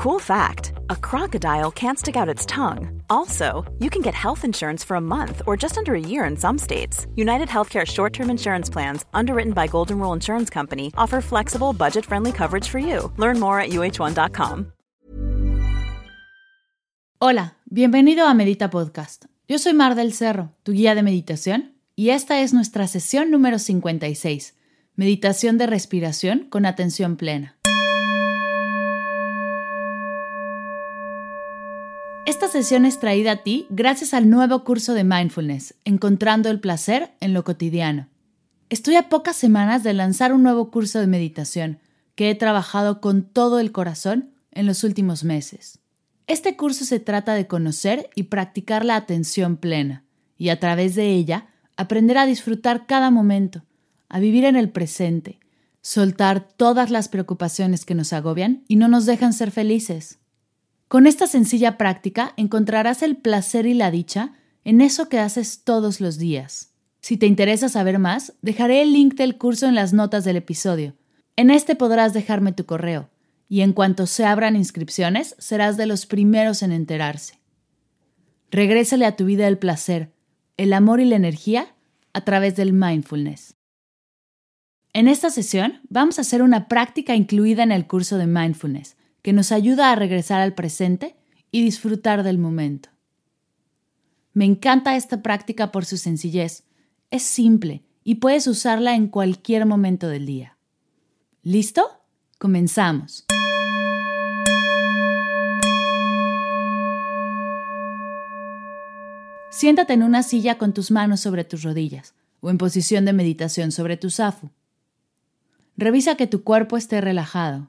Cool fact a crocodile can't stick out its tongue. Also, you can get health insurance for a month or just under a year in some states. United Healthcare short term insurance plans, underwritten by Golden Rule Insurance Company, offer flexible, budget friendly coverage for you. Learn more at uh1.com. Hola, bienvenido a Medita Podcast. Yo soy Mar del Cerro, tu guía de meditación, y esta es nuestra sesión número 56, Meditación de respiración con atención plena. Esta sesión es traída a ti gracias al nuevo curso de mindfulness, Encontrando el placer en lo cotidiano. Estoy a pocas semanas de lanzar un nuevo curso de meditación que he trabajado con todo el corazón en los últimos meses. Este curso se trata de conocer y practicar la atención plena, y a través de ella aprender a disfrutar cada momento, a vivir en el presente, soltar todas las preocupaciones que nos agobian y no nos dejan ser felices. Con esta sencilla práctica encontrarás el placer y la dicha en eso que haces todos los días. Si te interesa saber más, dejaré el link del curso en las notas del episodio. En este podrás dejarme tu correo, y en cuanto se abran inscripciones, serás de los primeros en enterarse. Regrésale a tu vida el placer, el amor y la energía a través del mindfulness. En esta sesión vamos a hacer una práctica incluida en el curso de mindfulness que nos ayuda a regresar al presente y disfrutar del momento. Me encanta esta práctica por su sencillez. Es simple y puedes usarla en cualquier momento del día. ¿Listo? Comenzamos. Siéntate en una silla con tus manos sobre tus rodillas o en posición de meditación sobre tu zafu. Revisa que tu cuerpo esté relajado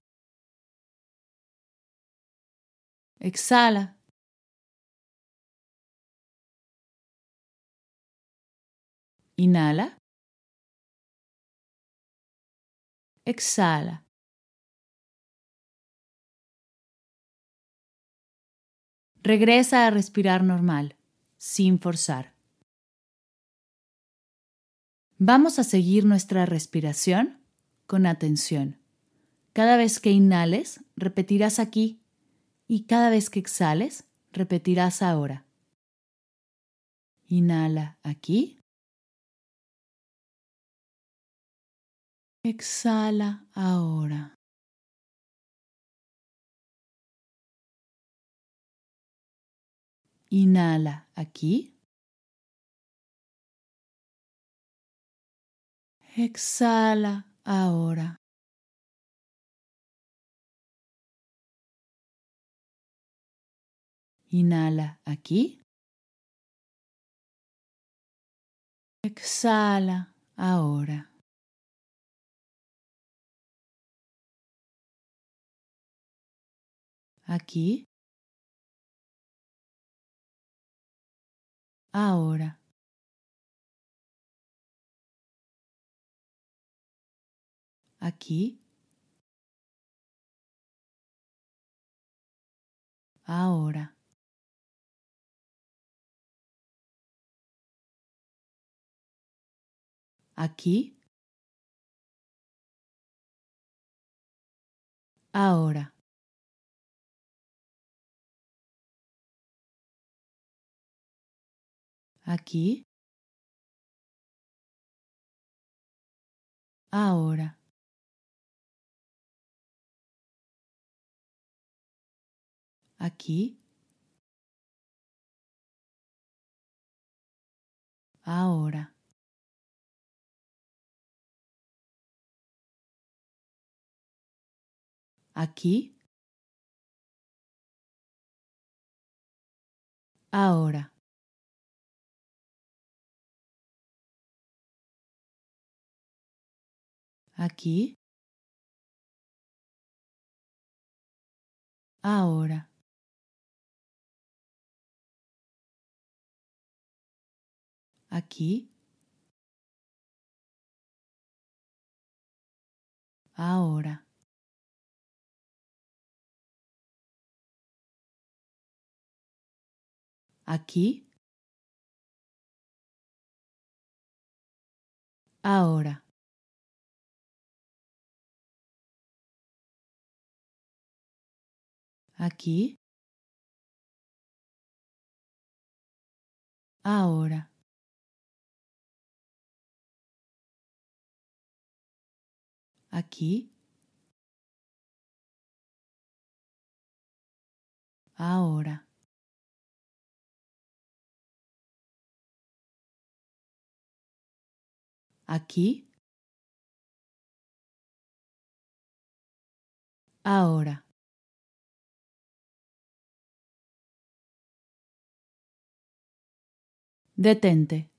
Exhala. Inhala. Exhala. Regresa a respirar normal, sin forzar. Vamos a seguir nuestra respiración con atención. Cada vez que inhales, repetirás aquí y cada vez que exhales, repetirás ahora. Inhala aquí. Exhala ahora. Inhala aquí. Exhala ahora. Inhala aquí. Exhala ahora. Aquí. Ahora. Aquí. Ahora. Aquí, ahora. Aquí, ahora. Aquí, ahora. aquí, ahora. Aquí, ahora. Aquí, ahora. Aquí. Ahora. Aquí. Ahora. Aquí. Ahora. Aquí. Ahora. Detente.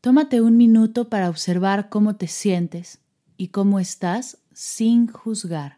Tómate un minuto para observar cómo te sientes y cómo estás sin juzgar.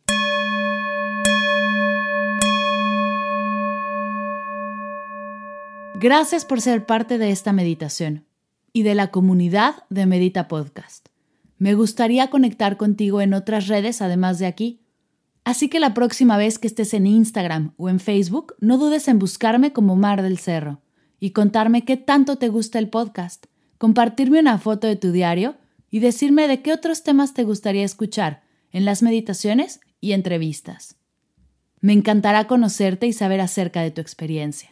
Gracias por ser parte de esta meditación y de la comunidad de Medita Podcast. Me gustaría conectar contigo en otras redes además de aquí. Así que la próxima vez que estés en Instagram o en Facebook, no dudes en buscarme como Mar del Cerro y contarme qué tanto te gusta el podcast, compartirme una foto de tu diario y decirme de qué otros temas te gustaría escuchar en las meditaciones y entrevistas. Me encantará conocerte y saber acerca de tu experiencia.